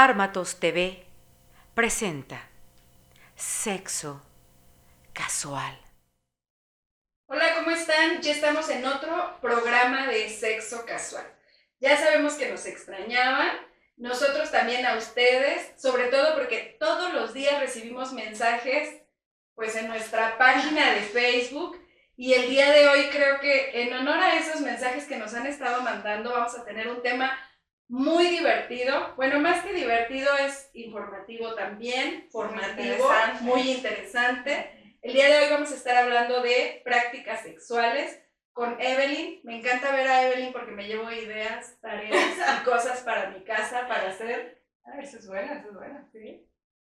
Armatos TV presenta Sexo Casual. Hola, ¿cómo están? Ya estamos en otro programa de Sexo Casual. Ya sabemos que nos extrañaban, nosotros también a ustedes, sobre todo porque todos los días recibimos mensajes pues en nuestra página de Facebook y el día de hoy creo que en honor a esos mensajes que nos han estado mandando vamos a tener un tema muy divertido. Bueno, más que divertido es informativo también, formativo, muy interesante. El día de hoy vamos a estar hablando de prácticas sexuales con Evelyn. Me encanta ver a Evelyn porque me llevo ideas, tareas y cosas para mi casa para hacer. Ah, eso es bueno, eso es bueno, sí.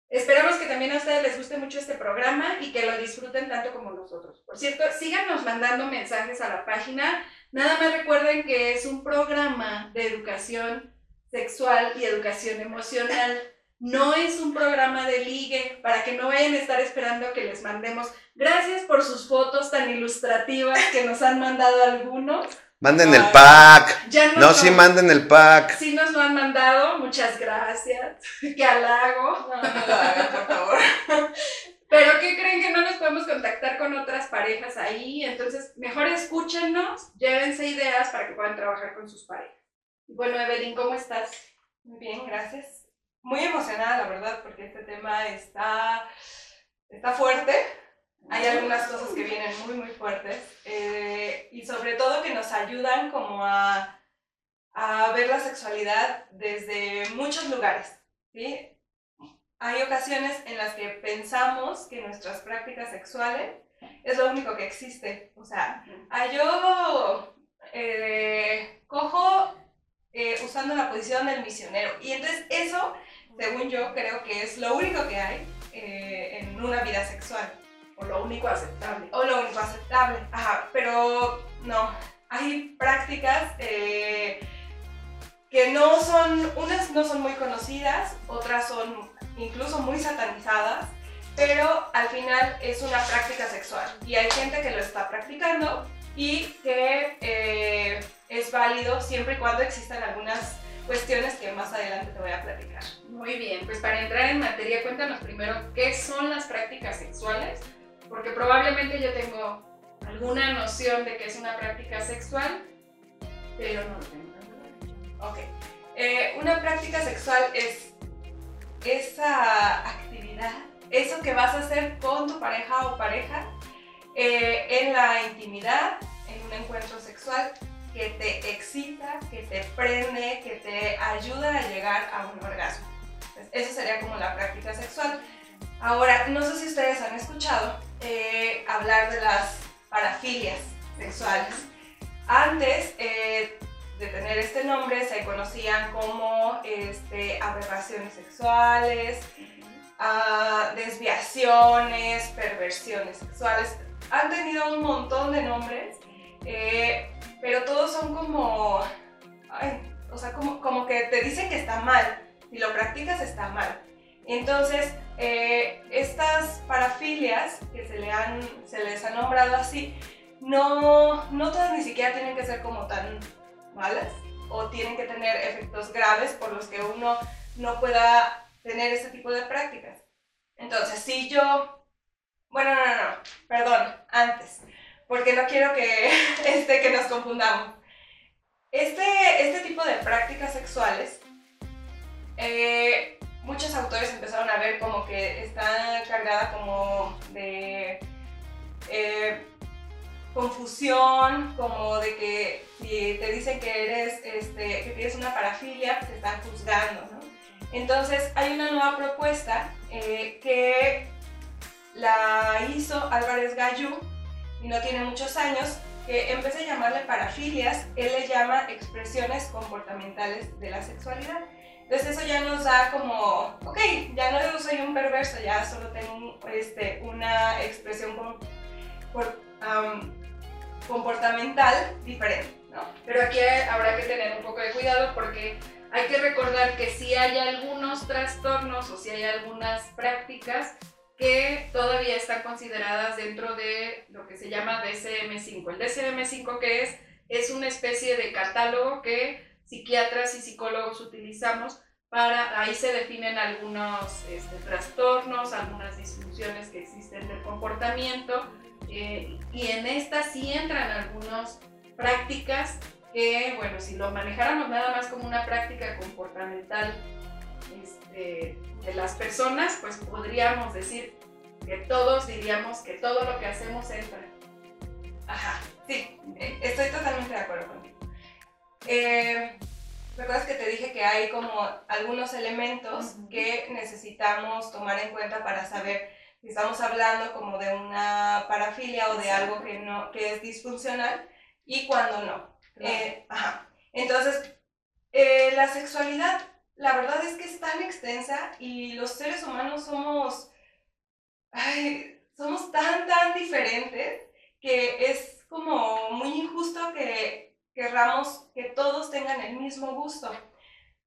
Esperamos que también a ustedes les guste mucho este programa y que lo disfruten tanto como nosotros. Por cierto, síganos mandando mensajes a la página. Nada más recuerden que es un programa de educación sexual y educación emocional. No es un programa de ligue para que no vayan a estar esperando que les mandemos. Gracias por sus fotos tan ilustrativas que nos han mandado algunos. Manden el pack. no, sí manden el pack. Sí nos lo han mandado, muchas gracias. Qué halago. No, no lo hagan, por favor. Pero ¿qué creen que no nos podemos contactar con otras parejas ahí? Entonces, mejor escúchenos, llévense ideas para que puedan trabajar con sus parejas. Bueno, Evelyn, ¿cómo estás? Muy bien, gracias. Muy emocionada, la verdad, porque este tema está, está fuerte hay algunas cosas que vienen muy, muy fuertes eh, y sobre todo que nos ayudan como a, a ver la sexualidad desde muchos lugares. ¿sí? Hay ocasiones en las que pensamos que nuestras prácticas sexuales es lo único que existe. O sea, ah, yo eh, cojo eh, usando la posición del misionero. Y entonces eso, según yo, creo que es lo único que hay en una vida sexual. O lo único aceptable. O lo único aceptable, ajá. Pero no, hay prácticas eh, que no son, unas no son muy conocidas, otras son incluso muy satanizadas, pero al final es una práctica sexual. Y hay gente que lo está practicando y que eh, es válido siempre y cuando existan algunas cuestiones que más adelante te voy a platicar. Muy bien, pues para entrar en materia, cuéntanos primero qué son las prácticas sexuales porque probablemente yo tengo alguna noción de que es una práctica sexual, pero no lo tengo. Ok. Eh, una práctica sexual es esa actividad, eso que vas a hacer con tu pareja o pareja eh, en la intimidad, en un encuentro prende, que te ayuda a llegar a un orgasmo. eso sería como la práctica sexual. Ahora, no sé si ustedes han escuchado eh, hablar de las parafilias sexuales. Antes eh, de tener este nombre se conocían como este, aberraciones sexuales, ah, desviaciones, perversiones sexuales. Han tenido un montón de nombres, eh, pero todos son como, o sea, como, como que te dicen que está mal. Si lo practicas está mal. Entonces, eh, estas parafilias que se, le han, se les ha nombrado así, no, no todas ni siquiera tienen que ser como tan malas o tienen que tener efectos graves por los que uno no pueda tener este tipo de prácticas. Entonces, si yo, bueno, no, no, no, perdón, antes, porque no quiero que, este, que nos confundamos. Este, este tipo de prácticas sexuales eh, muchos autores empezaron a ver como que está cargada como de eh, confusión, como de que si te dicen que eres, este, que tienes una parafilia, te están juzgando. Entonces hay una nueva propuesta eh, que la hizo Álvarez Gallú y no tiene muchos años, que en vez de llamarle parafilias, él le llama expresiones comportamentales de la sexualidad. Entonces eso ya nos da como, ok, ya no soy un perverso, ya solo tengo este, una expresión comportamental diferente, ¿no? Pero aquí habrá que tener un poco de cuidado porque hay que recordar que si hay algunos trastornos o si hay algunas prácticas que todavía están consideradas dentro de lo que se llama DSM-5. El DSM-5 que es, es una especie de catálogo que psiquiatras y psicólogos utilizamos para, ahí se definen algunos este, trastornos, algunas disfunciones que existen del comportamiento eh, y en estas sí entran algunas prácticas que, bueno, si lo manejáramos nada más como una práctica comportamental de las personas, pues podríamos decir que todos diríamos que todo lo que hacemos entra. Ajá, sí, eh, estoy totalmente de acuerdo contigo. Eh, ¿Recuerdas que te dije que hay como algunos elementos que necesitamos tomar en cuenta para saber si estamos hablando como de una parafilia o de algo que, no, que es disfuncional y cuando no? Eh, ajá. Entonces, eh, la sexualidad, la verdad es que es tan extensa y los seres humanos somos, somos tan, tan diferentes que es como muy injusto que querramos que todos tengan el mismo gusto.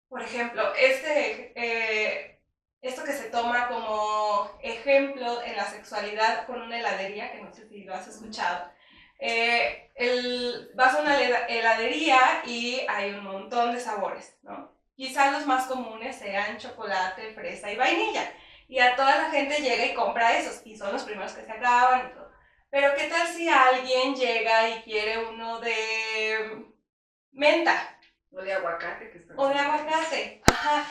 Por ejemplo, este, eh, esto que se toma como ejemplo en la sexualidad con una heladería, que no sé si lo has escuchado. Eh, el, vas a una heladería y hay un montón de sabores, ¿no? Quizás los más comunes sean chocolate, fresa y vainilla. Y a toda la gente llega y compra esos, y son los primeros que se acaban y todo. Pero ¿qué tal si alguien llega y quiere uno de menta? O de aguacate. Que está o de aguacate, ajá.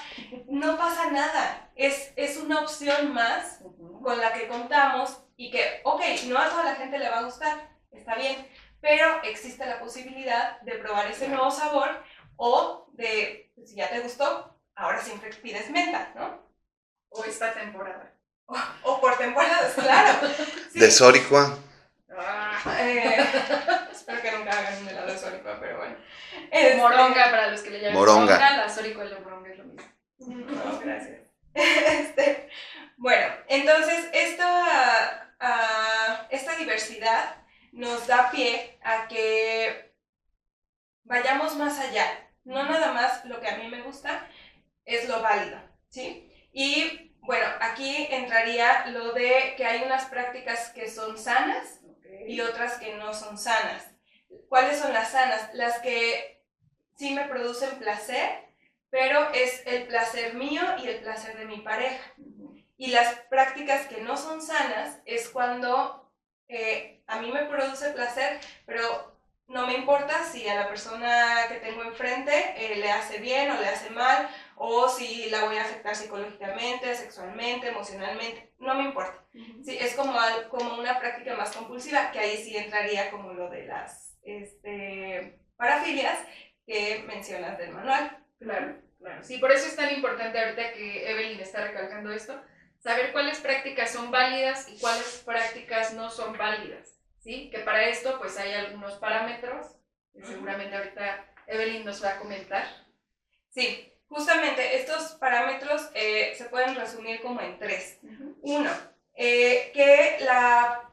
No pasa nada. Es, es una opción más con la que contamos y que, ok, no a toda la gente le va a gustar, está bien, pero existe la posibilidad de probar ese nuevo sabor o de, pues, si ya te gustó, ahora siempre pides menta, ¿no? O esta temporada. O, por temporadas, claro. De Soricua. Eh, espero que nunca hagan un helado de soricua, pero bueno. Este, moronga, para los que le llaman moronga. la soricua y la moronga es lo mismo. No, gracias. Este, bueno, entonces esta, uh, esta diversidad nos da pie a que vayamos más allá. No nada más lo que a mí me gusta es lo válido, ¿sí? Y bueno, aquí entraría lo de que hay unas prácticas que son sanas y otras que no son sanas. ¿Cuáles son las sanas? Las que sí me producen placer, pero es el placer mío y el placer de mi pareja. Y las prácticas que no son sanas es cuando eh, a mí me produce placer, pero no me importa si a la persona que tengo enfrente eh, le hace bien o le hace mal, o si la voy a afectar psicológicamente, sexualmente, emocionalmente, no me importa. sí, es como, como una práctica más compulsiva, que ahí sí entraría como lo de las este, parafilias que mencionas del manual. Claro, claro. Sí, por eso es tan importante ahorita que Evelyn está recalcando esto, saber cuáles prácticas son válidas y cuáles prácticas no son válidas. ¿Sí? Que para esto pues hay algunos parámetros que seguramente ahorita Evelyn nos va a comentar. Sí, justamente estos parámetros eh, se pueden resumir como en tres. Uno, eh, que, la,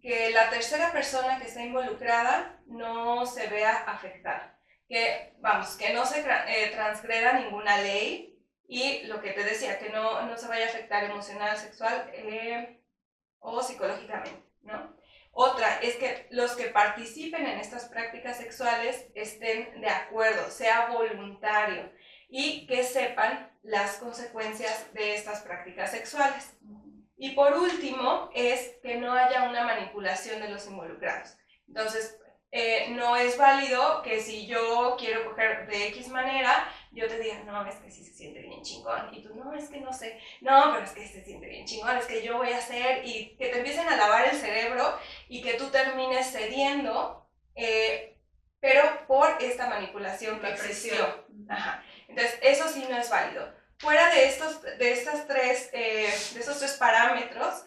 que la tercera persona que está involucrada no se vea afectada. Que, vamos, que no se eh, transgreda ninguna ley y lo que te decía, que no, no se vaya a afectar emocional, sexual o psicológicamente, ¿no? Otra es que los que participen en estas prácticas sexuales estén de acuerdo, sea voluntario y que sepan las consecuencias de estas prácticas sexuales. Y por último es que no haya una manipulación de los involucrados. Entonces, eh, no es válido que si yo quiero coger de X manera, yo te diga, no, es que sí se siente bien chingón. Y tú, no, es que no sé. No, pero es que se siente bien chingón, es que yo voy a hacer. Y que te empiecen a lavar el cerebro y que tú termines cediendo, eh, pero por esta manipulación que existió. Ajá. Entonces, eso sí no es válido. Fuera de estos, de estas tres, eh, de esos tres parámetros,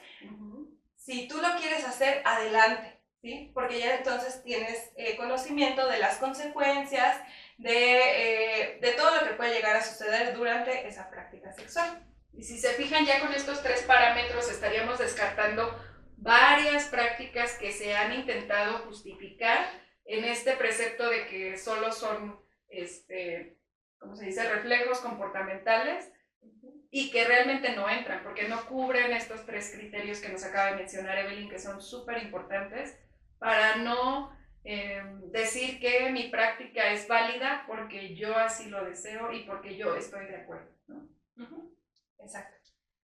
si tú lo quieres hacer, adelante ¿sí? Porque ya entonces tienes eh, conocimiento de las consecuencias, de, eh, de todo lo que puede llegar a suceder durante esa práctica sexual. Y si se fijan ya con estos tres parámetros estaríamos descartando varias prácticas que se han intentado justificar en este precepto de que solo son, este, ¿cómo se dice?, reflejos comportamentales y que realmente no entran porque no cubren estos tres criterios que nos acaba de mencionar Evelyn, que son súper importantes para no em, decir que mi práctica es válida porque yo así lo deseo y porque yo estoy de acuerdo. ¿no? Exacto.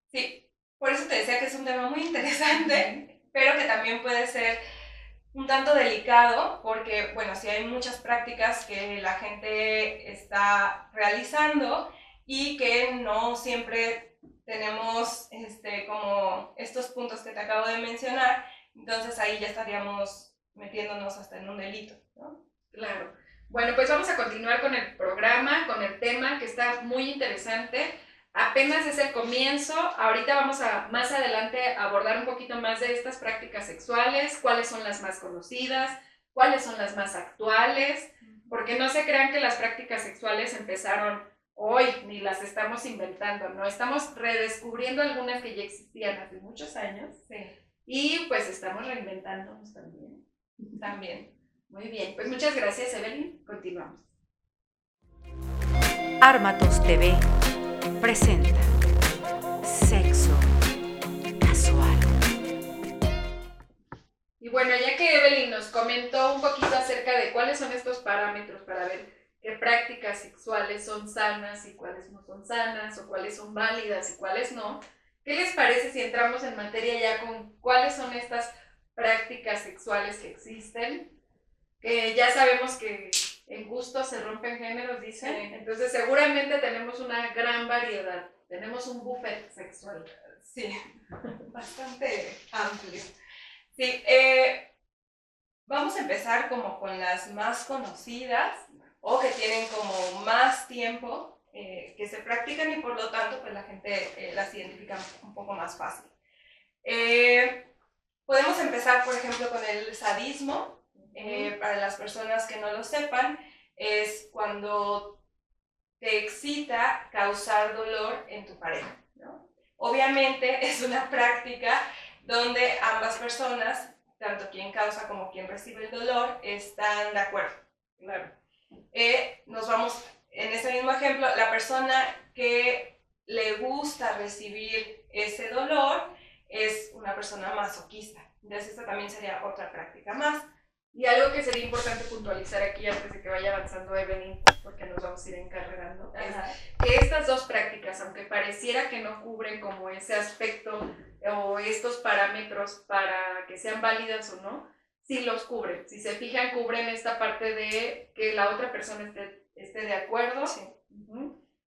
Sí, por eso te decía que es un tema muy interesante, pero que también puede ser un tanto delicado porque, bueno, sí hay muchas prácticas que la gente está realizando y que no siempre tenemos este, como estos puntos que te acabo de mencionar, entonces ahí ya estaríamos metiéndonos hasta en un delito, ¿no? Claro. Bueno, pues vamos a continuar con el programa, con el tema que está muy interesante. Apenas es el comienzo, ahorita vamos a más adelante abordar un poquito más de estas prácticas sexuales, cuáles son las más conocidas, cuáles son las más actuales, porque no se crean que las prácticas sexuales empezaron hoy, ni las estamos inventando, no, estamos redescubriendo algunas que ya existían hace muchos años y pues estamos reinventándonos también. También. Muy bien, pues muchas gracias Evelyn, continuamos. Armatos TV presenta Sexo Casual. Y bueno, ya que Evelyn nos comentó un poquito acerca de cuáles son estos parámetros para ver qué prácticas sexuales son sanas y cuáles no son sanas, o cuáles son válidas y cuáles no, ¿qué les parece si entramos en materia ya con cuáles son estas prácticas sexuales que existen? Que ya sabemos que en gusto se rompen géneros, dicen. Entonces seguramente tenemos una gran variedad. Tenemos un buffet sexual. Sí, bastante amplio. Sí, eh, vamos a empezar como con las más conocidas o que tienen como más tiempo eh, que se practican y por lo tanto pues la gente eh, las identifica un poco más fácil. Podemos empezar por ejemplo con el sadismo, eh, para las personas que no lo sepan, es cuando te excita causar dolor en tu pareja. Obviamente es una práctica donde ambas personas, tanto quien causa como quien recibe el dolor, están de acuerdo. Eh, nos vamos, en ese mismo ejemplo, la persona que le gusta recibir ese dolor es una persona masoquista. Entonces, esta también sería otra práctica más. Y algo que sería importante puntualizar aquí antes de que vaya avanzando Evelyn, porque nos vamos a ir encarregando, es que estas dos prácticas, aunque pareciera que no cubren como ese aspecto o estos parámetros para que sean válidas o no, sí los cubren. Si se fijan, cubren esta parte de que la otra persona esté, esté de acuerdo,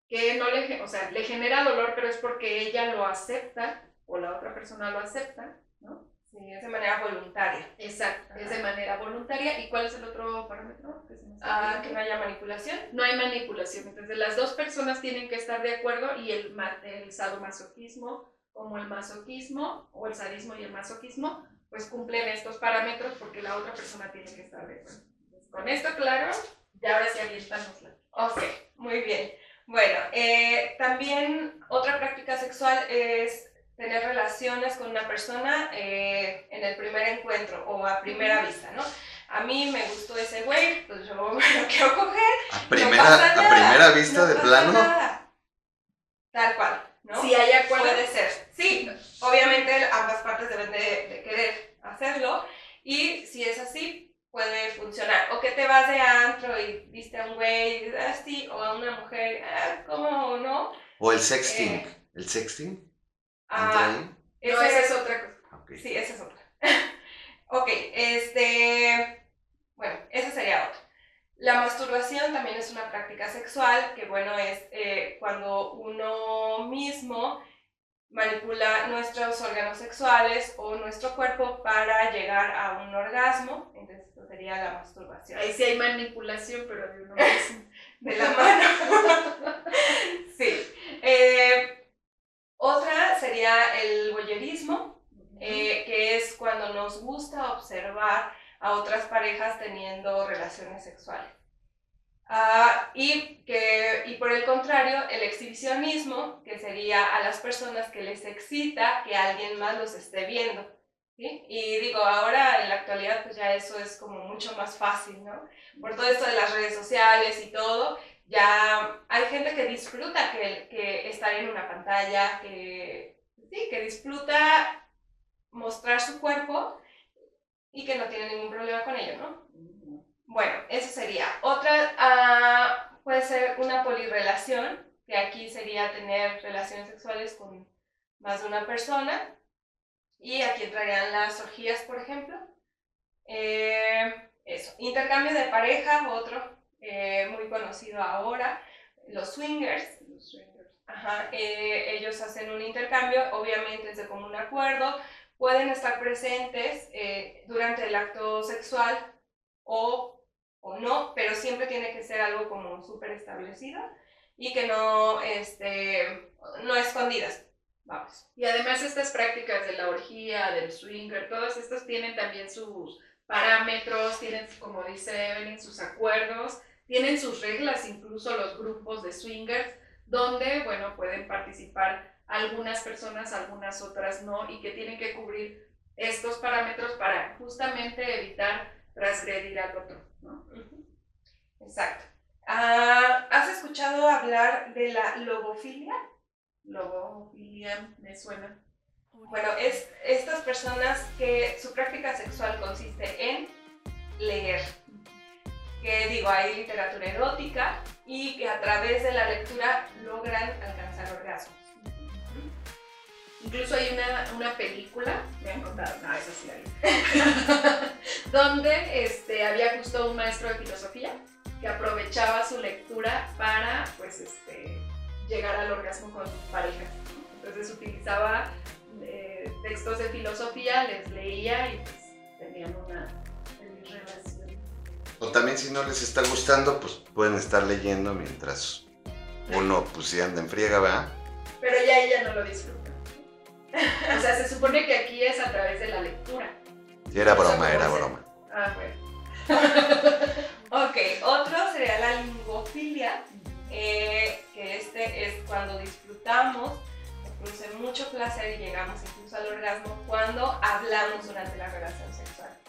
que no le, o sea, le genera dolor, pero es porque ella lo acepta o la otra persona lo acepta, ¿no? Sí, es de manera voluntaria. Exacto, es de manera voluntaria. ¿Y cuál es el otro parámetro? Que, ah, que no haya manipulación. No hay manipulación. Entonces, las dos personas tienen que estar de acuerdo y el, el sadomasoquismo como el masoquismo, o el sadismo y el masoquismo, pues cumplen estos parámetros porque la otra persona tiene que estar de acuerdo. con esto claro, ya ahora sí aviéntanosla. Ok, muy bien. Bueno, eh, también otra práctica sexual es tener relaciones con una persona eh, en el primer encuentro o a primera vista, ¿no? A mí me gustó ese güey, pues yo me lo quiero coger. ¿A primera, a primera vista de plano? Tal cual, ¿no? Si hay acuerdo. Puede ser. Sí, obviamente ambas partes deben de, querer hacerlo y si es así, puede funcionar. O que te vas de antro y viste a un güey, así, o a una mujer, ah, ¿cómo no? O el sexting. Eh, ¿El sexting? Ah, esa es otra cosa. Sí, esa es otra. ok, este. Bueno, esa sería otra. La masturbación también es una práctica sexual que, bueno, es eh, cuando uno mismo manipula nuestros órganos sexuales o nuestro cuerpo para llegar a un orgasmo. Entonces, esto sería la masturbación. Ahí sí hay manipulación, pero de uno mismo. de la mano. sí. Eh, otra sería el voyerismo, eh, que es cuando nos gusta observar a otras parejas teniendo relaciones sexuales. Ah, y, que, y por el contrario, el exhibicionismo, que sería a las personas que les excita que alguien más los esté viendo. Y digo, ahora en la actualidad pues ya eso es como mucho más fácil, ¿no? Por todo esto de las redes sociales y todo, ya hay gente que disfruta que, que estar en una pantalla, que, sí, que disfruta mostrar su cuerpo y que no tiene ningún problema con ello, ¿no? Bueno, eso sería. Otra ah, puede ser una polirrelación, que aquí sería tener relaciones sexuales con más de una persona. Y aquí entrarían las orgías, por ejemplo. Eh, eso. Intercambio de pareja, otro eh, muy conocido ahora. Los swingers. Ajá, eh, ellos hacen un intercambio, obviamente es de común acuerdo. Pueden estar presentes durante el acto sexual o, o no, pero siempre tiene que ser algo como súper establecido y que no, este, no escondidas. Vamos. Y además estas prácticas de la orgía, del swinger, todas estas tienen también sus parámetros, tienen, como dice Evelyn, sus acuerdos, tienen sus reglas, incluso los grupos de swingers, donde, bueno, pueden participar algunas personas, algunas otras no, y que tienen que cubrir estos parámetros para justamente evitar transgredir al otro, ¿no? Exacto. Ah, ¿Has escuchado hablar de la logofilia? Logofilia, me suena. Bueno, es estas personas que su práctica sexual consiste en leer. Que digo, hay literatura erótica y que a través de la lectura logran alcanzar orgasmos. Incluso hay una, una película, me han contado, no, esa sí la vi, donde este, había justo un maestro de filosofía que aprovechaba su lectura para, pues, este, llegar al orgasmo con sus parejas. Entonces utilizaba eh, textos de filosofía, les leía y pues tenían una relación. O también si no les está gustando, pues pueden estar leyendo mientras uno pues si anda en friega, ¿verdad? Pero ya ella no lo disfruta. O sea, se supone que aquí es a través de la lectura. Sí, era broma, era broma. Ah, bueno. ok, otro sería la lingofilia, eh, que este es cuando disfrutamos, nos produce mucho placer y llegamos incluso al orgasmo cuando hablamos durante la relación sexual.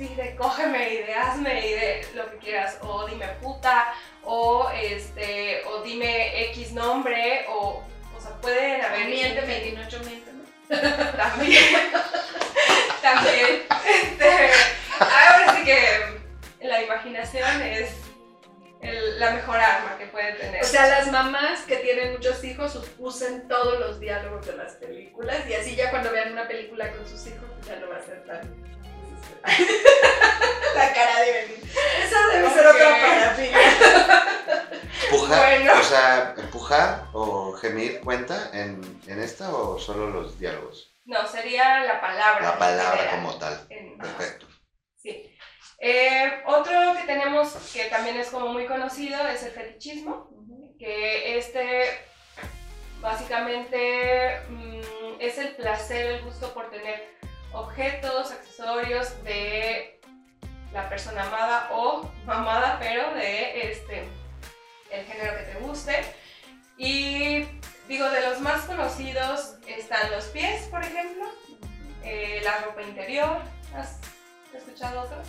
Sí, de cógeme y de hazme y de lo que quieras, o dime puta, o, este, o dime X nombre, o, o sea, pueden haber... Miente, 28 miente, ¿no? También. También. Este, ahora sí que la imaginación es la mejor arma que puede tener. O sea, las mamás que tienen muchos hijos usen todos los diálogos de las películas y así ya cuando vean una película con sus hijos pues ya no va a ser tan... la cara de Belín. Esa debe ser otra parafilia. ¿Empujar? O sea, ¿empujar o gemir cuenta en, en esta o solo los diálogos? No, sería la palabra. La palabra como tal. Perfecto. Sí. Eh, otro que tenemos que también es como muy conocido es el fetichismo, que este básicamente mm, es el placer, el gusto por tener objetos, accesorios de la persona amada o amada, pero de este el género que te guste. Y digo, de los más conocidos están los pies, por ejemplo, eh, la ropa interior. ¿Has escuchado otros?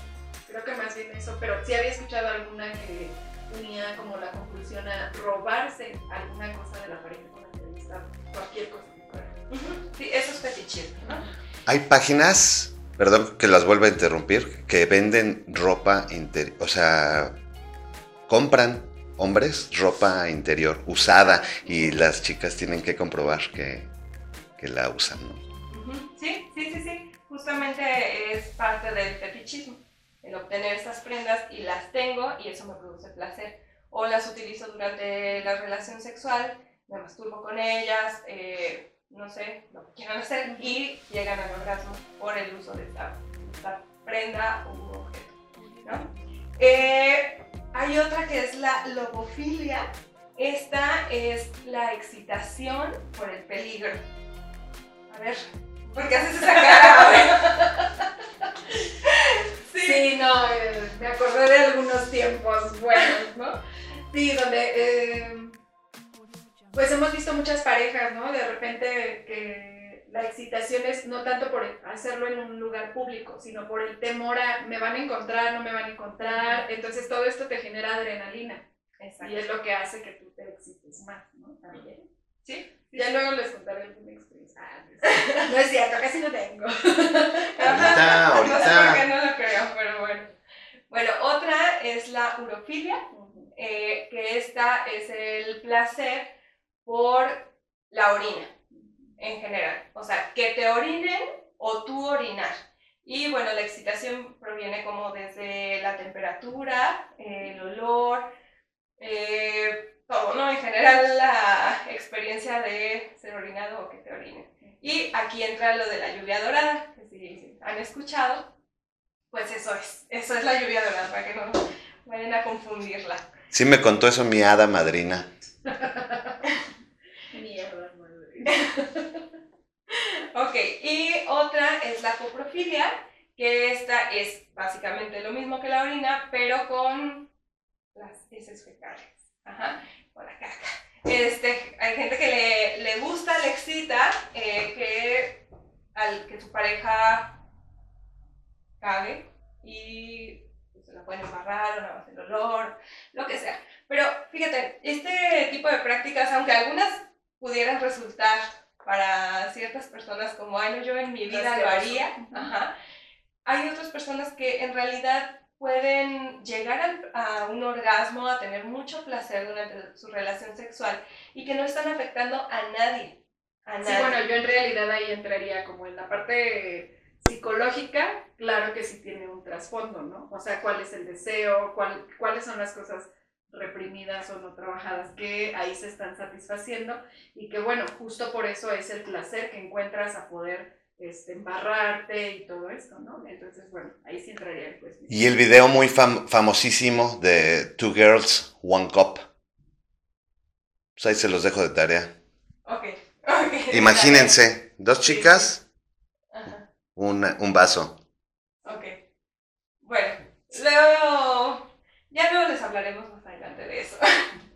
Creo que más bien eso, pero sí había escuchado alguna que tenía como la conclusión a robarse alguna cosa de la pareja con la que cualquier cosa que fuera. Sí, eso es fetichismo, ¿no? Hay páginas, perdón que las vuelva a interrumpir, que venden ropa interior, o sea, compran hombres ropa interior usada y las chicas tienen que comprobar que, que la usan, ¿no? Sí, sí, sí, sí, justamente es parte del fetichismo el obtener estas prendas y las tengo y eso me produce placer. O las utilizo durante la relación sexual, me masturbo con ellas, eh, no sé, lo que quieran hacer y llegan al orgasmo por el uso de esta, prenda u objeto. Eh, hay otra que es la logofilia. Esta es la excitación por el peligro. A ver, ¿por qué haces esa cara? Sí, no, eh, me acordé de algunos tiempos buenos, ¿no? Sí, donde eh, pues hemos visto muchas parejas, ¿no? De repente que la excitación es no tanto por hacerlo en un lugar público, sino por el temor a me van a encontrar, no me van a encontrar. Entonces todo esto te genera adrenalina. Exacto. Y es lo que hace que tú te excites más, ¿no? También. ¿Sí? Ya luego les contaré alguna experiencia. Ah, no es cierto, casi no tengo. ahorita, ahorita. No sé por qué no lo creo, pero bueno. Bueno, otra la urofilia, eh, que esta es el placer por la orina en general. O sea, que te orinen o tú orinar. Y bueno, la excitación proviene como desde la temperatura, el olor, eh, todo, ¿no? En general la experiencia de ser orinado o que te orinen. Y aquí entra lo de la lluvia dorada, que si han escuchado, pues eso es, eso es la lluvia dorada, para que no vayan a confundirla. Sí me contó eso mi hada madrina. Ok, y otra es la coprofilia, que esta es básicamente lo mismo que la orina, pero con las heces fecales. Ajá, con la caca. Este, hay gente que le, le gusta, le excita eh, que, al, que su pareja cague y pues, se la pueden embarrar o nada más el olor, lo que sea. Pero fíjate, este tipo de prácticas, aunque algunas pudieran resultar para ciertas personas como, ay, no, yo en mi vida lo haría, ajá, hay otras personas que en realidad pueden llegar a un orgasmo, a tener mucho placer durante su relación sexual y que no están afectando a nadie. A Sí, nadie. bueno, yo en realidad ahí entraría como en la parte psicológica, claro que sí tiene un trasfondo, ¿no? O sea, cuál es el deseo, cuál, cuáles son las cosas reprimidas o no trabajadas que ahí se están satisfaciendo y que bueno, justo por eso es el placer que encuentras a poder este, embarrarte y todo esto, ¿no? Entonces, bueno, ahí sí entraría el juez. Y el video muy fam- famosísimo de Two Girls, One Cup. Pues ahí se los dejo de tarea. Ok, ok. Imagínense, dos chicas, Ajá. una- un vaso. Ok. Bueno, luego, ya luego les hablaremos más de eso.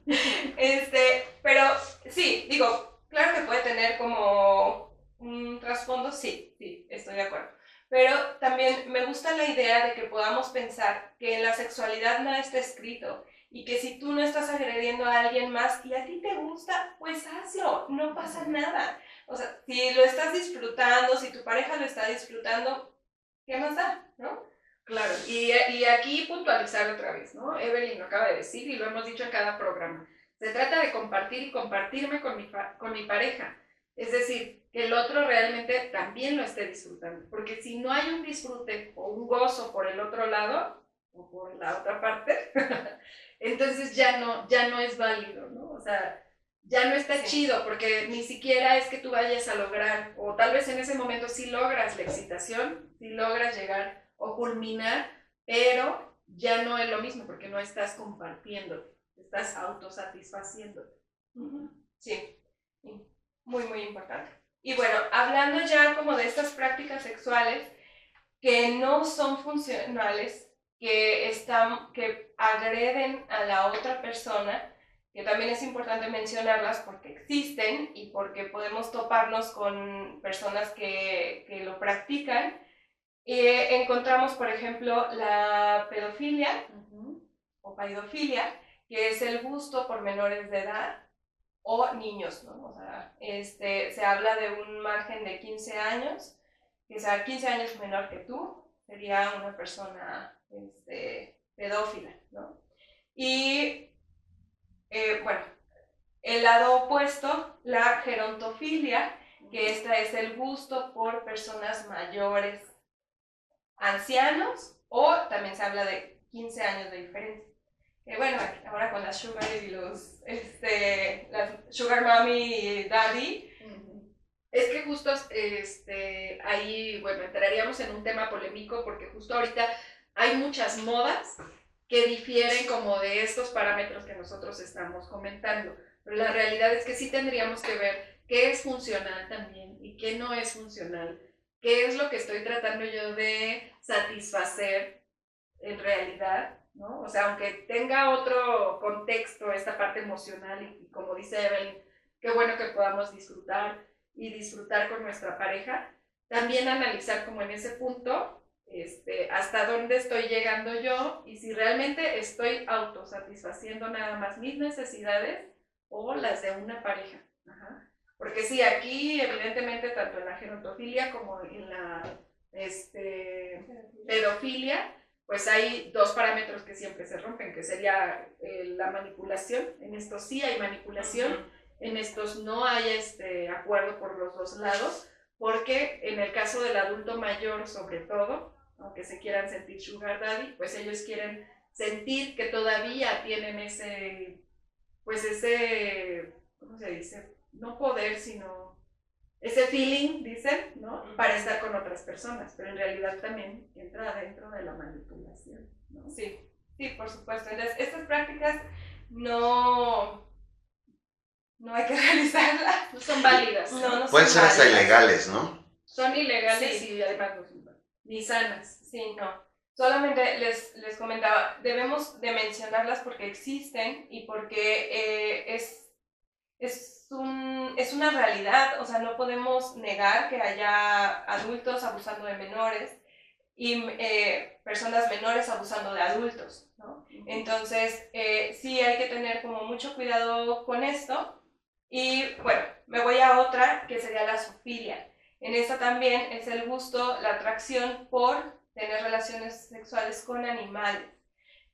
este, pero sí, digo, claro que puede tener como un trasfondo, sí, sí, estoy de acuerdo. Pero también me gusta la idea de que podamos pensar que en la sexualidad nada está escrito y que si tú no estás agrediendo a alguien más y a ti te gusta, pues hazlo, no pasa nada. O sea, si lo estás disfrutando, si tu pareja lo está disfrutando, ¿qué más da? ¿No? Claro, y, y aquí puntualizar otra vez, ¿no? Evelyn lo acaba de decir y lo hemos dicho en cada programa. Se trata de compartir y compartirme con mi, con mi pareja. Es decir, que el otro realmente también lo esté disfrutando. Porque si no hay un disfrute o un gozo por el otro lado, o por la otra parte, entonces ya no, ya no es válido, ¿no? O sea, ya no está Sí. chido porque ni siquiera es que tú vayas a lograr, o tal vez en ese momento sí logras la excitación, sí logras llegar o culminar, pero ya no es lo mismo porque no estás compartiendo, estás autosatisfaciéndote. Sí, sí, muy, muy importante. Y bueno, hablando ya como de estas prácticas sexuales que no son funcionales, que, están, que agreden a la otra persona, que también es importante mencionarlas porque existen y porque podemos toparnos con personas que, que lo practican. Eh, encontramos, por ejemplo, la pedofilia o paidofilia, que es el gusto por menores de edad o niños, ¿no? O sea, este, se habla de un margen de 15 años, que sea 15 años menor que tú, sería una persona este, pedófila, ¿no? Y, eh, bueno, el lado opuesto, la gerontofilia, que esta es el gusto por personas mayores, ancianos, o también se habla de 15 años de diferencia. Bueno, ahora con las sugar y los, este, sugar mommy y daddy, Es que justo este, ahí, bueno, entraríamos en un tema polémico porque justo ahorita hay muchas modas que difieren como de estos parámetros que nosotros estamos comentando. Pero la realidad es que sí tendríamos que ver qué es funcional también y qué no es funcional. ¿Qué es lo que estoy tratando yo de satisfacer en realidad? ¿no? O sea, aunque tenga otro contexto, esta parte emocional y, y como dice Evelyn, qué bueno que podamos disfrutar y disfrutar con nuestra pareja, también analizar como en ese punto este, hasta dónde estoy llegando yo y si realmente estoy autosatisfaciendo nada más mis necesidades o las de una pareja. Ajá. Porque sí, aquí evidentemente tanto en la genotofilia como en la este, pedofilia, pues hay dos parámetros que siempre se rompen, que sería eh, la manipulación. En estos sí hay manipulación, en estos no hay este acuerdo por los dos lados, porque en el caso del adulto mayor sobre todo, aunque se quieran sentir sugar daddy, pues ellos quieren sentir que todavía tienen ese, pues ese, ¿cómo se dice? No poder, sino ese feeling, dicen, ¿no? Para estar con otras personas, pero en realidad también entra dentro de la manipulación, ¿no? Sí, sí, por supuesto. Entonces, estas prácticas no, no hay que realizarlas. No son válidas. No, no Pueden son ser hasta válidas. ilegales, ¿no? Son ilegales Sí. y además no son ni sanas. Sí, no. Solamente les, les comentaba, debemos de mencionarlas porque existen y porque eh, es, es, un, es una realidad, o sea, no podemos negar que haya adultos abusando de menores y eh, personas menores abusando de adultos, ¿no? Entonces, eh, sí hay que tener como mucho cuidado con esto. Y bueno, me voy a otra que sería la zoofilia. En esta también es el gusto, la atracción por tener relaciones sexuales con animales.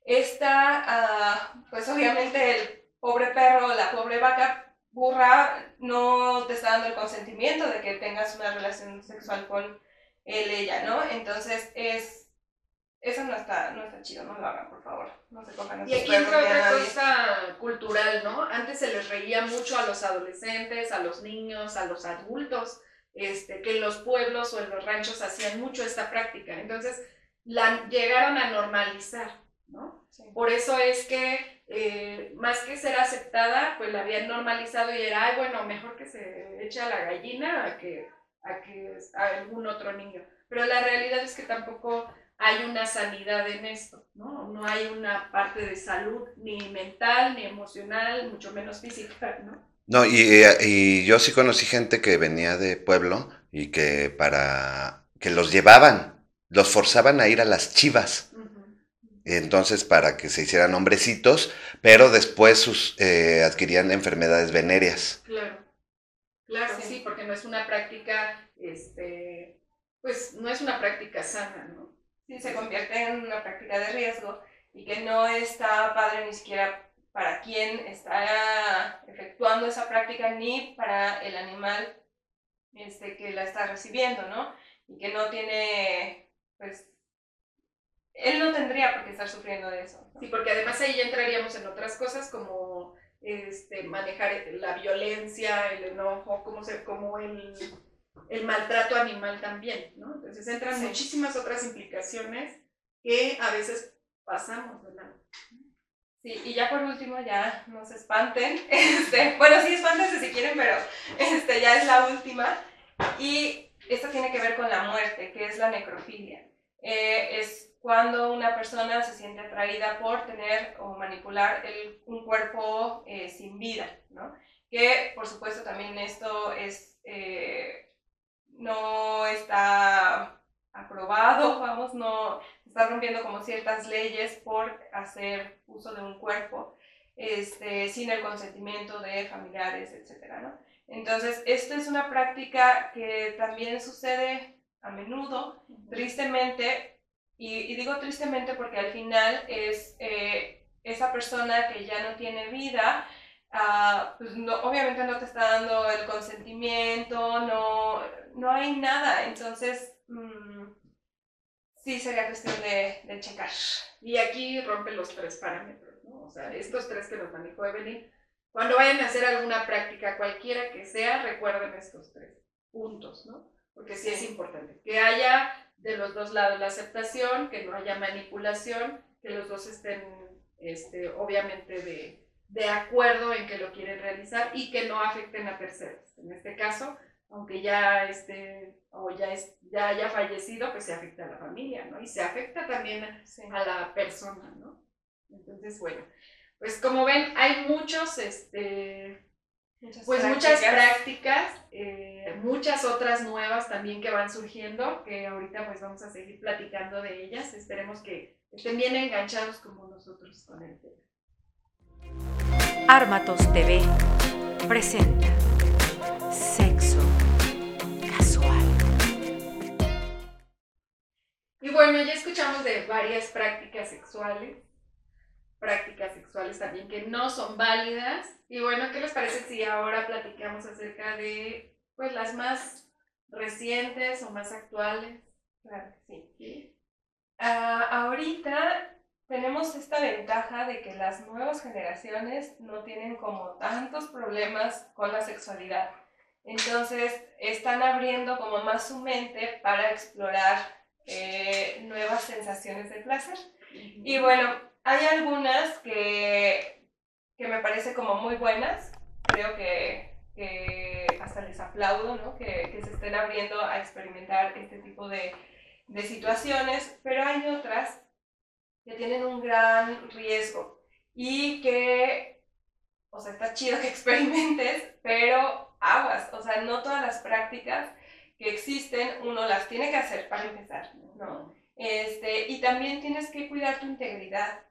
Esta, ah, pues obviamente el pobre perro, la pobre vaca burra no te está dando el consentimiento de que tengas una relación sexual con él, ella, ¿no? Entonces es, eso no está, no está chido, no lo hagan, por favor, no se cojan Y aquí entra otra cosa cultural, ¿no? Antes se les reía mucho a los adolescentes, a los niños, a los adultos, este, que en los pueblos o en los ranchos hacían mucho esta práctica. Entonces, la llegaron a normalizar, ¿no? Sí. Por eso es que, eh, más que ser aceptada, pues la habían normalizado y era, ay, bueno, mejor que se eche a la gallina a que a, que a algún otro niño. Pero la realidad es que tampoco hay una sanidad en esto, ¿no? No hay una parte de salud ni mental, ni emocional, mucho menos física, ¿no? No, y, y yo sí conocí gente que venía de pueblo y que para que los llevaban, los forzaban a ir a las chivas. Entonces, para que se hicieran hombrecitos, pero después sus, eh, adquirían enfermedades venéreas. Claro, claro, Sí. sí. porque no es una práctica, este, pues no es una práctica sana, ¿no? sí se convierte en una práctica de riesgo y que no está padre ni siquiera para quien está efectuando esa práctica ni para el animal este, que la está recibiendo, ¿no? Y que no tiene, pues, él no tendría por qué estar sufriendo de eso. ¿no? Sí, porque además ahí ya entraríamos en otras cosas como este, manejar la violencia, el enojo, como, se, como el, el maltrato animal también, ¿no? Entonces entran Sí. muchísimas otras implicaciones que a veces pasamos, ¿verdad? Sí, y ya por último, ya no se espanten. Este, bueno, sí, espántense si quieren, pero este, ya es la última. Y esto tiene que ver con la muerte, que es la necrofilia. Eh, es cuando una persona se siente atraída por tener o manipular el- un cuerpo eh, sin vida, ¿no? Que, por supuesto, también esto es, eh, no está aprobado, vamos, no, está rompiendo como ciertas leyes por hacer uso de un cuerpo este, sin el consentimiento de familiares, etcétera, ¿no? Entonces, esto es una práctica que también sucede a menudo, tristemente, y, y digo tristemente porque al final es eh, esa persona que ya no tiene vida, ah, pues no, obviamente no te está dando el consentimiento, no, no hay nada, entonces mm, sí sería cuestión de, de checar. Y aquí rompe los tres parámetros, ¿no? O sea, estos tres que nos manejó Evelyn. Cuando vayan a hacer alguna práctica, cualquiera que sea, recuerden estos tres puntos, ¿no? Porque sí es importante. Que haya de los dos lados la aceptación, que no haya manipulación, que los dos estén, este, obviamente, de, de acuerdo en que lo quieren realizar y que no afecten a terceros. En este caso, aunque ya esté o ya, es, ya haya fallecido, pues se afecta a la familia, ¿no? Y se afecta también Sí. a la persona, ¿no? Entonces, bueno, pues como ven, hay muchos, este, Muchas pues muchas prácticas. prácticas, eh, muchas otras nuevas también que van surgiendo, que ahorita pues vamos a seguir platicando de ellas. Esperemos que estén bien enganchados como nosotros con el tema. Armatos TV presenta Sexo Casual. Y bueno, ya escuchamos de varias prácticas sexuales, prácticas sexuales también que no son válidas. Y bueno, ¿qué les parece si ahora platicamos acerca de pues las más recientes o más actuales? Claro que sí. Ah, ahorita tenemos esta ventaja de que las nuevas generaciones no tienen como tantos problemas con la sexualidad. Entonces están abriendo como más su mente para explorar eh, nuevas sensaciones de placer. Y bueno, hay algunas que, que me parece como muy buenas. Creo que, que hasta les aplaudo, ¿no? Que, que, se estén abriendo a experimentar este tipo de, de situaciones, pero hay otras que tienen un gran riesgo y que, o sea, está chido que experimentes, pero aguas, o sea, no todas las prácticas que existen uno las tiene que hacer para empezar, ¿no? Este, y también tienes que cuidar tu integridad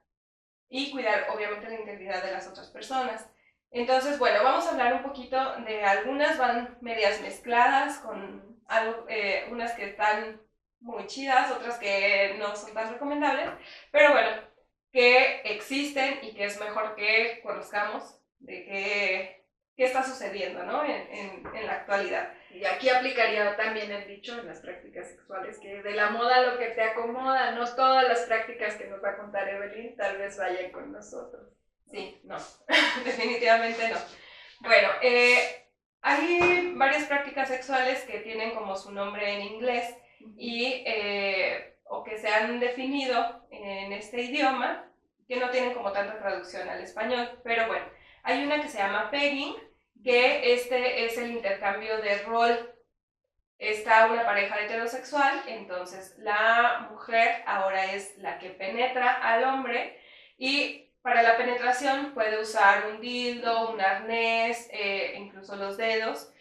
y cuidar obviamente la integridad de las otras personas. Entonces, bueno, vamos a hablar un poquito de algunas, van medias mezcladas con algo, eh, unas que están muy chidas, otras que no son tan recomendables, pero bueno, que existen y que es mejor que conozcamos de qué, qué está sucediendo ¿no? en, en, en, la actualidad. Y aquí aplicaría también el dicho en las prácticas sexuales, que de la moda lo que te acomoda, no todas las prácticas que nos va a contar Evelyn tal vez vayan con nosotros. Sí, no, definitivamente no. Bueno, eh, hay varias prácticas sexuales que tienen como su nombre en inglés y, eh, o que se han definido en este idioma, que no tienen como tanta traducción al español, pero bueno, hay una que se llama pegging, que este es el intercambio de rol. Está una pareja heterosexual, entonces la mujer ahora es la que penetra al hombre y para la penetración puede usar un dildo, un arnés, eh, incluso los dedos.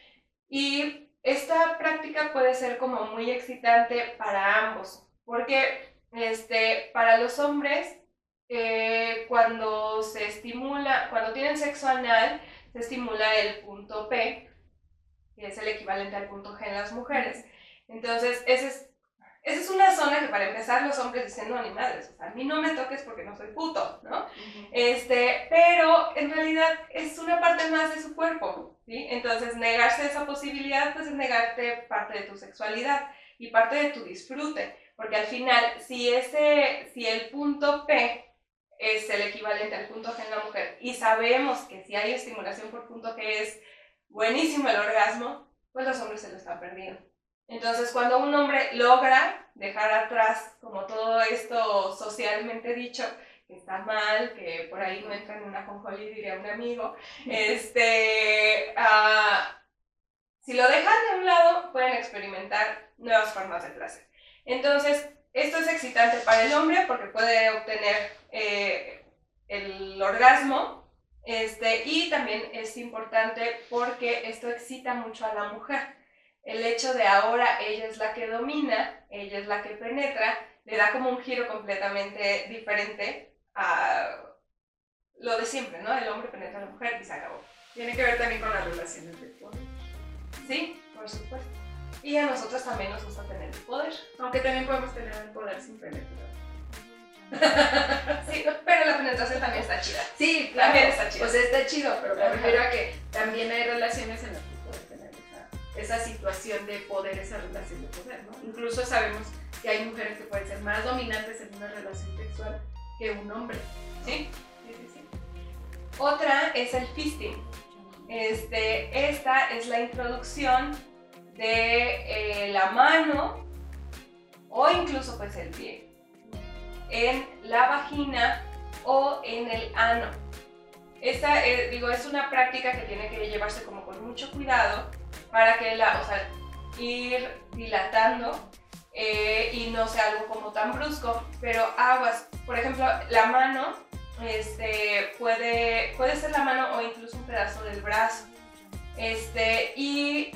Y esta práctica puede ser como muy excitante para ambos, porque este, para los hombres, eh, cuando se estimula, cuando tienen sexo anal, se estimula el punto P, que es el equivalente al punto G en las mujeres. Entonces, ese es, esa es una zona que para empezar los hombres dicen, no, ni madres, o sea, a mí no me toques porque no soy puto, ¿no? este, pero en realidad es una parte más de su cuerpo, ¿sí? Entonces, negarse esa posibilidad, pues es negarte parte de tu sexualidad y parte de tu disfrute, porque al final, si, ese, si el punto P es el equivalente al punto G en la mujer y sabemos que si hay estimulación por punto G es buenísimo el orgasmo, pues los hombres se lo están perdiendo. Entonces, cuando un hombre logra dejar atrás como todo esto socialmente dicho, que está mal, que por ahí no entra en una conjolí, diría un amigo, este, uh, si lo dejan de un lado, pueden experimentar nuevas formas de placer. Entonces, esto es excitante para el hombre porque puede obtener eh, el orgasmo este, y también es importante porque esto excita mucho a la mujer el hecho de ahora ella es la que domina, ella es la que penetra, le da como un giro completamente diferente a lo de siempre, ¿no? El hombre penetra a la mujer y se acabó. Tiene que ver también con las relaciones de poder. Sí, por supuesto. Y a nosotros también nos gusta tener el poder. Aunque también podemos tener el poder sin penetrar. sí, pero la penetración también está chida. Sí, claro. También está chida. Sea, está chido, pero me refiero a que también hay relaciones en las esa situación de poder, esa relación de poder, ¿no? Incluso sabemos que hay mujeres que pueden ser más dominantes en una relación sexual que un hombre. Sí, sí, sí. sí. Otra es el fisting. Este, esta es la introducción de eh, la mano o incluso pues el pie en la vagina o en el ano. Esta, eh, digo, es una práctica que tiene que llevarse como con mucho cuidado para que la, o sea, ir dilatando eh, y no sea algo como tan brusco, pero aguas, por ejemplo, la mano este, puede, puede ser la mano o incluso un pedazo del brazo. Este, y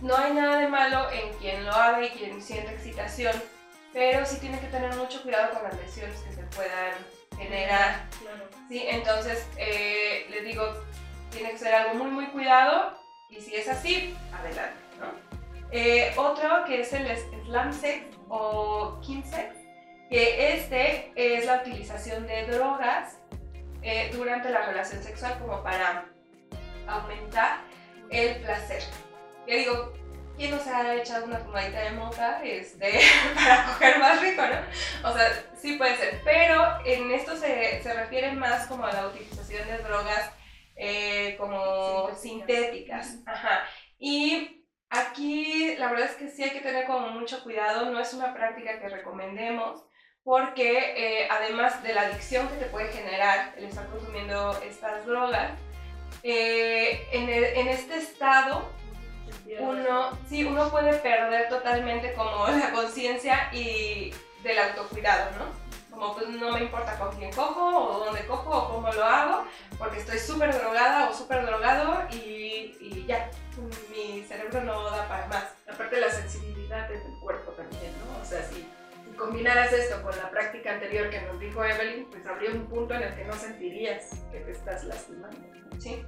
no hay nada de malo en quien lo haga y quien siente excitación, pero sí tiene que tener mucho cuidado con las lesiones que se puedan generar. ¿sí? Entonces, eh, les digo, tiene que ser algo muy, muy cuidado y si es así, adelante, ¿no? Eh, otro que es el slam sex o king sex, que este es la utilización de drogas eh, durante la relación sexual como para aumentar el placer. Yo digo, ¿quién no se ha echado una fumadita de mota este, para coger más rico, no? O sea, sí puede ser, pero en esto se, se refiere más como a la utilización de drogas eh, como sintéticas. Ajá. Y aquí la verdad es que sí hay que tener como mucho cuidado, no es una práctica que recomendemos porque eh, además de la adicción que te puede generar el estar consumiendo estas drogas, eh, en, en, este estado uno, sí, uno puede perder totalmente como la conciencia y del autocuidado, ¿no? Como pues no me importa con quién cojo o dónde cojo o cómo lo hago, porque estoy súper drogada o súper drogado y, y, ya, mi cerebro no da para más. Aparte la sensibilidad del cuerpo también, ¿no? O sea, si, si combinaras esto con la práctica anterior que nos dijo Evelyn, pues habría un punto en el que no sentirías que te estás lastimando. Sí,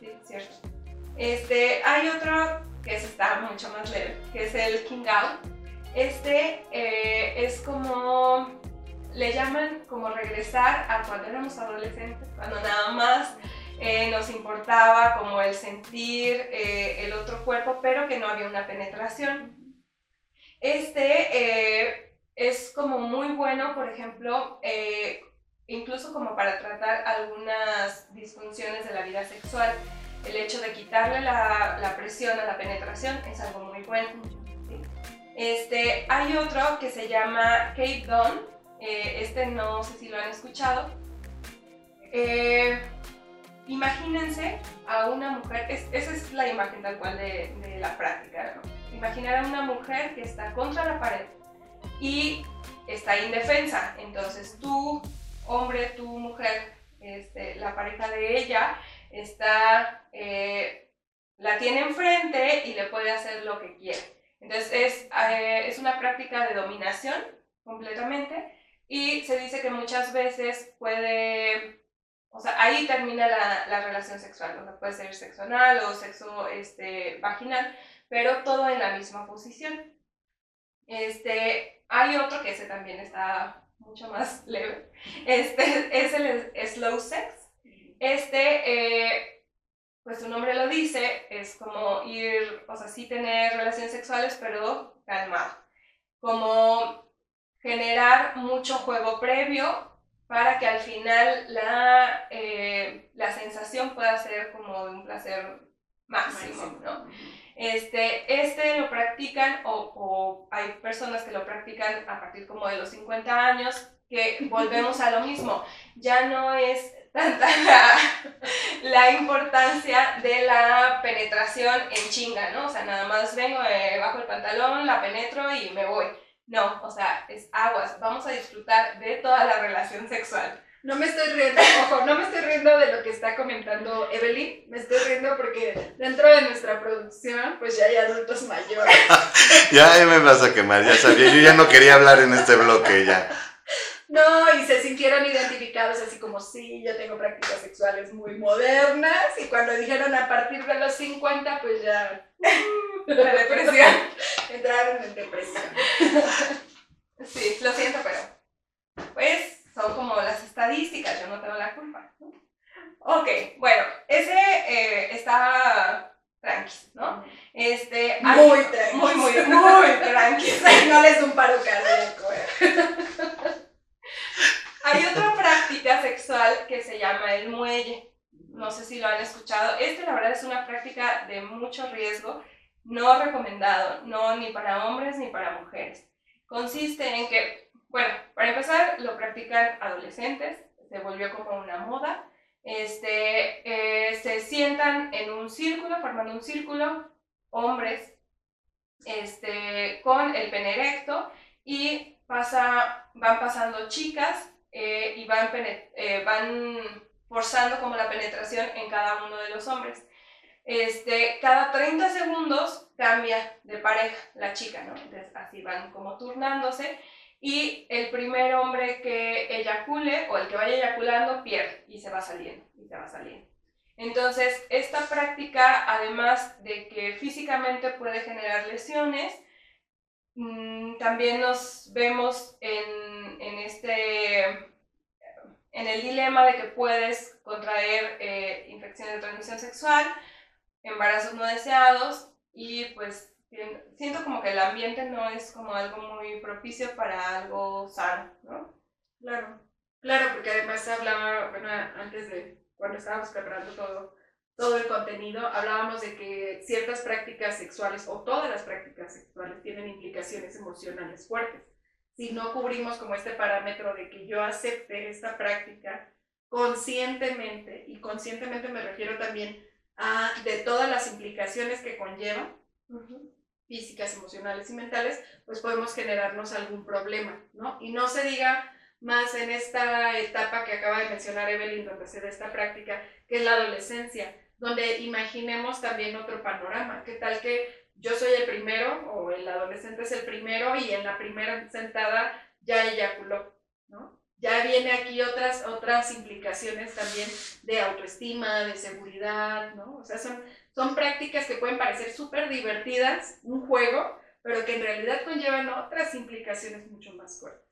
sí, cierto. Este, hay otro que está mucho más leve, que es el King Out. Este eh, es como, le llaman como regresar a cuando éramos adolescentes, cuando nada más eh, nos importaba como el sentir eh, el otro cuerpo, pero que no había una penetración. Este es como muy bueno, por ejemplo, incluso como para tratar algunas disfunciones de la vida sexual el hecho de quitarle la, presión a la penetración es algo muy bueno. Este, hay otro que se llama Cape Dawn, eh, este no sé si lo han escuchado. Eh, imagínense a una mujer, esa es la imagen tal cual de, la práctica, imaginar a una mujer que está contra la pared y está indefensa, entonces tú, hombre, tu mujer, este, la pareja de ella, está, eh, la tiene enfrente y le puede hacer lo que quiere. Entonces es, eh, es una práctica de dominación completamente y se dice que muchas veces puede, o sea, ahí termina la, la relación sexual, o sea, puede ser sexo anal o sexo este, vaginal, pero todo en la misma posición. Este, hay otro que ese también está mucho más leve, este es el slow sex, este, eh, pues su nombre lo dice, es como ir, o sea, sí tener relaciones sexuales, pero calmado. Como generar mucho juego previo para que al final la, eh, la sensación pueda ser como un placer máximo, ¿no? Este, este lo practican o, o, hay personas que lo practican a partir como de los 50 años, que volvemos a lo mismo, ya no es tanta la, importancia de la penetración en chinga, ¿no? O sea, nada más vengo eh, bajo el pantalón, la penetro y me voy. No, o sea, es aguas, vamos a disfrutar de toda la relación sexual. No me estoy riendo, ojo, no me estoy riendo de lo que está comentando Evelyn, me estoy riendo porque dentro de nuestra producción, pues ya hay adultos mayores. ya me vas a quemar, ya sabía, yo ya no quería hablar en este bloque ya. No, y se sintieron identificados así como, sí, yo tengo prácticas sexuales muy modernas. Y cuando dijeron a partir de los 50, pues ya... La depresión. Entraron en depresión. Sí, lo siento, pero... Pues son como las estadísticas, yo no tengo la culpa. Ok, bueno, ese eh, está tranqui, ¿no? Este, muy tranqui. Muy, muy, muy tranqui. no les un paro cardíaco. Hay otra práctica sexual que se llama el muelle. No sé si lo han escuchado. Este, la verdad, es una práctica de mucho riesgo, no recomendado, no ni para hombres ni para mujeres. Consiste en que, bueno, para empezar, lo practican adolescentes, se volvió como una moda. Este, eh, se sientan en un círculo, formando un círculo, hombres, este, con el pene erecto y pasa, van pasando chicas eh, y van, eh, van forzando como la penetración en cada uno de los hombres. Este, cada 30 segundos cambia de pareja la chica, ¿no? Entonces así van como turnándose y el primer hombre que eyacule o el que vaya eyaculando pierde y se va saliendo y se va saliendo. Entonces, esta práctica, además de que físicamente puede generar lesiones, mm, también nos vemos en, en, este, en el dilema de que puedes contraer eh, infecciones de transmisión sexual, embarazos no deseados y pues siento como que el ambiente no es como algo muy propicio para algo sano, ¿no? Claro, claro, porque además hablaba, bueno, antes de cuando estábamos preparando todo, todo el contenido, hablábamos de que ciertas prácticas sexuales o todas las prácticas sexuales tienen implicaciones emocionales fuertes. Si no cubrimos como este parámetro de que yo acepte esta práctica conscientemente, y conscientemente me refiero también a de todas las implicaciones que conllevan, físicas, emocionales y mentales, pues podemos generarnos algún problema, ¿no? Y no se diga más en esta etapa que acaba de mencionar Evelyn, donde se da esta práctica, que es la adolescencia, donde imaginemos también otro panorama. ¿Qué tal que yo soy el primero o el adolescente es el primero y en la primera sentada ya eyaculó, ¿no? Ya viene aquí otras, otras implicaciones también de autoestima, de seguridad, ¿no? O sea, son, son prácticas que pueden parecer súper divertidas, un juego, pero que en realidad conllevan otras implicaciones mucho más fuertes.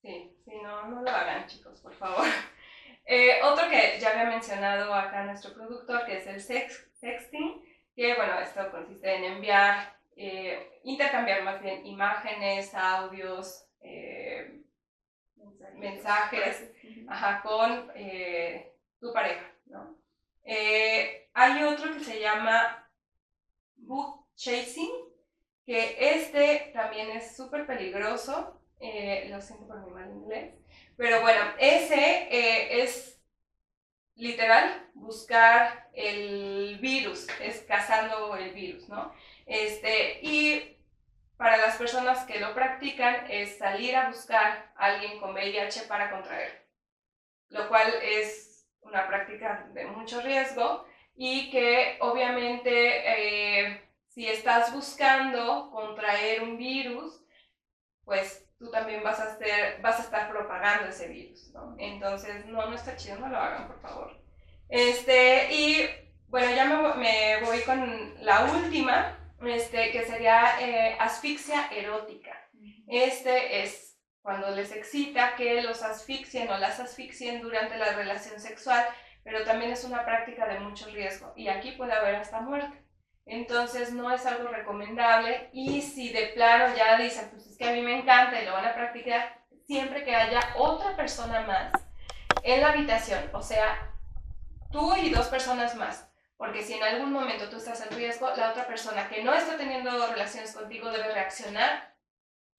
Sí, sí, no, no lo hagan chicos, por favor. Eh, otro que ya había mencionado acá nuestro productor, que es el sex, sexting, que bueno, esto consiste en enviar, eh, intercambiar más bien imágenes, audios, eh, mensajes, ajá, con tu pareja, ¿no? hay otro que se llama book chasing, que este también es súper peligroso eh, lo siento por mi mal inglés, pero bueno, ese eh, es literal buscar el virus, es cazando el virus, ¿no? Este, y para las personas que lo practican es salir a buscar a alguien con VIH para contraer, lo cual es una práctica de mucho riesgo y que obviamente eh, si estás buscando contraer un virus, pues tú también vas a, ser, vas a estar propagando ese virus, ¿no? Entonces, no, no está chido, no lo hagan, por favor. Este, y bueno, ya me, voy con la última, este, que sería eh, asfixia erótica. Este es cuando les excita que los asfixien o las asfixien durante la relación sexual, pero también es una práctica de mucho riesgo y aquí puede haber hasta muerte. Entonces no es algo recomendable y si de plano ya dicen, pues es que a mí me encanta y lo van a practicar, siempre que haya otra persona más en la habitación, o sea, tú y dos personas más, porque si en algún momento tú estás en riesgo, la otra persona que no está teniendo relaciones contigo debe reaccionar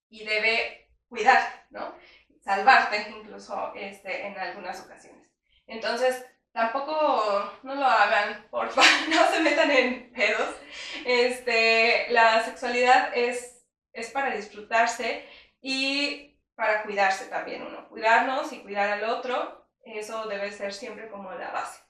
y debe cuidar, ¿no? Salvarte incluso este, en algunas ocasiones. Entonces, tampoco no lo hagan, por favor, no se metan en pedos. Este, la sexualidad es, es para disfrutarse y para cuidarse también uno, cuidarnos y cuidar al otro, eso debe ser siempre como la base.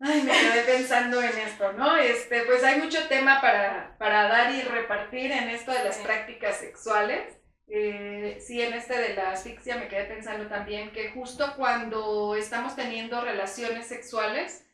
Ay, me quedé pensando en esto, ¿no? Este, pues hay mucho tema para, para dar y repartir en esto de las prácticas sexuales. Eh, sí, en este de la asfixia me quedé pensando también que justo cuando estamos teniendo relaciones sexuales,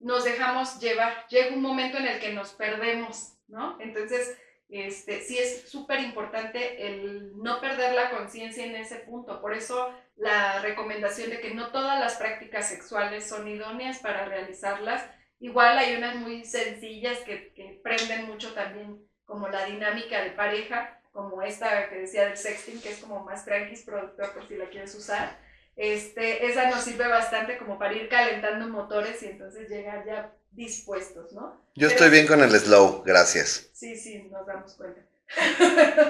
nos dejamos llevar. Llega un momento en el que nos perdemos, ¿no? Entonces, este, sí es súper importante el no perder la conciencia en ese punto. Por eso la recomendación de que no todas las prácticas sexuales son idóneas para realizarlas. Igual hay unas muy sencillas que, que prenden mucho también como la dinámica de pareja, como esta que decía del sexting, que es como más tranquis productor por si la quieres usar. Este, esa nos sirve bastante como para ir calentando motores y entonces llegar ya dispuestos, ¿no? Yo estoy bien con el slow, gracias. Sí, sí, nos damos cuenta.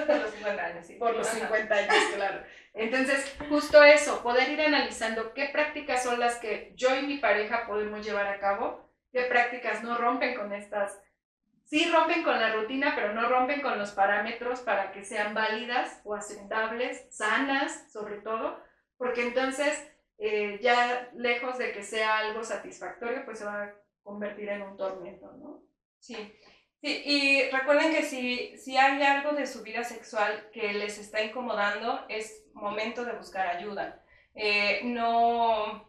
Por los 50 años, sí. Por los 50 años, claro. Entonces, justo eso, poder ir analizando qué prácticas son las que yo y mi pareja podemos llevar a cabo, qué prácticas no rompen con estas sí rompen con la rutina, pero no rompen con los parámetros para que sean válidas o aceptables, sanas sobre todo, porque entonces eh, ya lejos de que sea algo satisfactorio, pues se va a convertir en un tormento, ¿no? Sí. Sí, y recuerden que si, si hay algo de su vida sexual que les está incomodando, es momento de buscar ayuda. Eh, no,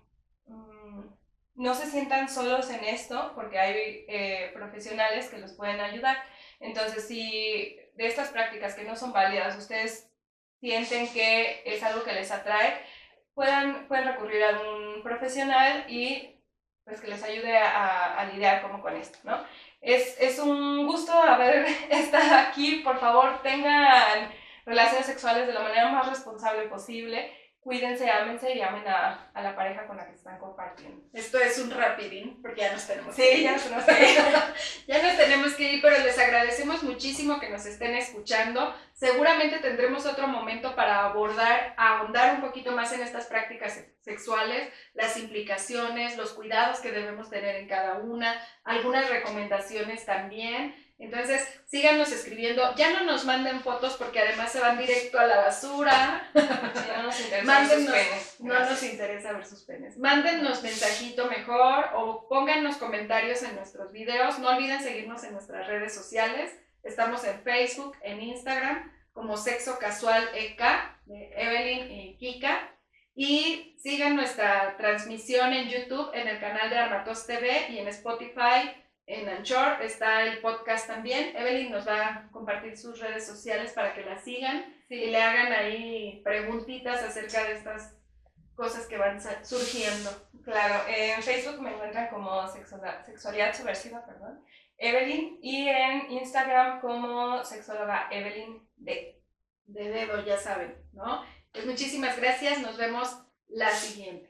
no se sientan solos en esto porque hay eh, profesionales que los pueden ayudar. Entonces, si de estas prácticas que no son válidas, ustedes sienten que es algo que les atrae, puedan, pueden recurrir a un profesional y pues que les ayude a, a lidiar como con esto, ¿no? Es, es un gusto haber estado aquí, por favor tengan relaciones sexuales de la manera más responsable posible cuídense, ámense y amen a, a, la pareja con la que están compartiendo. Esto es un rapidín, porque ya nos tenemos sí, que ir. ya nos tenemos que ir. ya nos tenemos que ir, pero les agradecemos muchísimo que nos estén escuchando. Seguramente tendremos otro momento para abordar, ahondar un poquito más en estas prácticas sexuales, las implicaciones, los cuidados que debemos tener en cada una, algunas recomendaciones también. Entonces, síganos escribiendo. Ya no nos manden fotos porque además se van directo a la basura. no nos interesa Mándennos, ver sus penes. No nos interesa ver sus penes. Mándennos mensajito mejor o pónganos comentarios en nuestros videos. No olviden seguirnos en nuestras redes sociales. Estamos en Facebook, en Instagram, como Sexo Casual EK, de Evelyn y Kika. Y sigan nuestra transmisión en YouTube, en el canal de Armatos TV y en Spotify en Anchor está el podcast también. Evelyn nos va a compartir sus redes sociales para que la sigan sí. y le hagan ahí preguntitas acerca de estas cosas que van surgiendo. Claro, en Facebook me encuentran como Sexualidad Subversiva, perdón, Evelyn, y en Instagram como sexóloga Evelyn D. De dedo, ya saben, ¿no? Pues muchísimas gracias, nos vemos la siguiente.